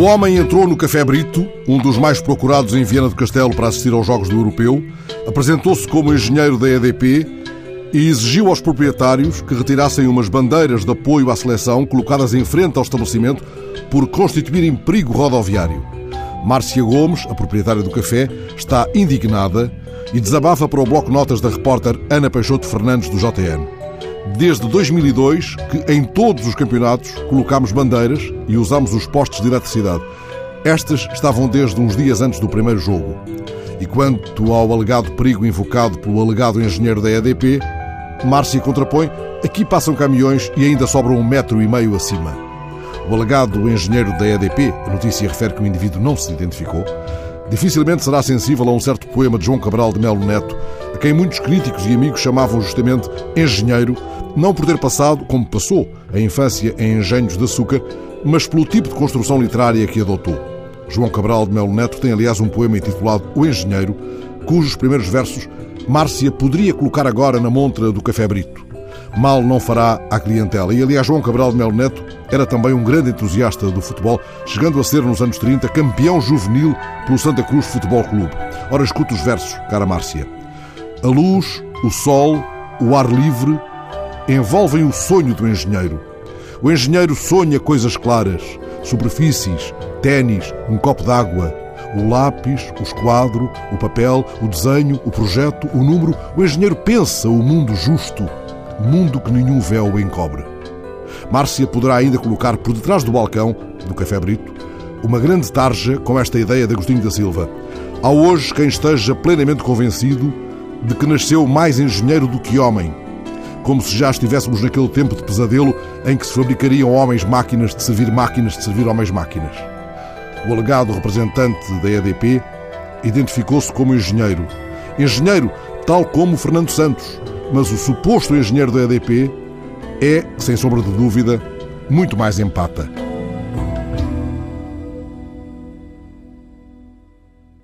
O homem entrou no Café Brito, um dos mais procurados em Viana do Castelo para assistir aos Jogos do Europeu, apresentou-se como engenheiro da EDP e exigiu aos proprietários que retirassem umas bandeiras de apoio à seleção colocadas em frente ao estabelecimento por constituírem perigo rodoviário. Márcia Gomes, a proprietária do café, está indignada e desabafa para o bloco notas da repórter Ana Peixoto Fernandes do JN desde 2002 que em todos os campeonatos colocámos bandeiras e usámos os postes de eletricidade. Estas estavam desde uns dias antes do primeiro jogo. E quanto ao alegado perigo invocado pelo alegado engenheiro da EDP, Márcia contrapõe: aqui passam caminhões e ainda sobram um metro e meio acima. O alegado engenheiro da EDP, a notícia refere que o indivíduo não se identificou, dificilmente será sensível a um certo poema de João Cabral de Melo Neto, a quem muitos críticos e amigos chamavam justamente engenheiro, não por ter passado, como passou, a infância em engenhos de açúcar, mas pelo tipo de construção literária que adotou. João Cabral de Melo Neto tem, aliás, um poema intitulado O Engenheiro, cujos primeiros versos Márcia poderia colocar agora na montra do Café Brito. Mal não fará à clientela. E, aliás, João Cabral de Melo Neto era também um grande entusiasta do futebol, chegando a ser, nos anos 30, campeão juvenil pelo Santa Cruz Futebol Clube. Ora, escuta os versos, cara Márcia. A luz, o sol, o ar livre envolvem o sonho do engenheiro. O engenheiro sonha coisas claras, superfícies, ténis, um copo d'água, o lápis, o esquadro, o papel, o desenho, o projeto, o número. O engenheiro pensa o mundo justo, mundo que nenhum véu encobre. Márcia poderá ainda colocar por detrás do balcão do Café Brito uma grande tarja com esta ideia de Agostinho da Silva. Há hoje quem esteja plenamente convencido de que nasceu mais engenheiro do que homem, como se já estivéssemos naquele tempo de pesadelo em que se fabricariam homens-máquinas de servir máquinas de servir homens-máquinas. O alegado representante da EDP identificou-se como engenheiro. Engenheiro, tal como Fernando Santos, mas o suposto engenheiro da EDP é, sem sombra de dúvida, muito mais empata.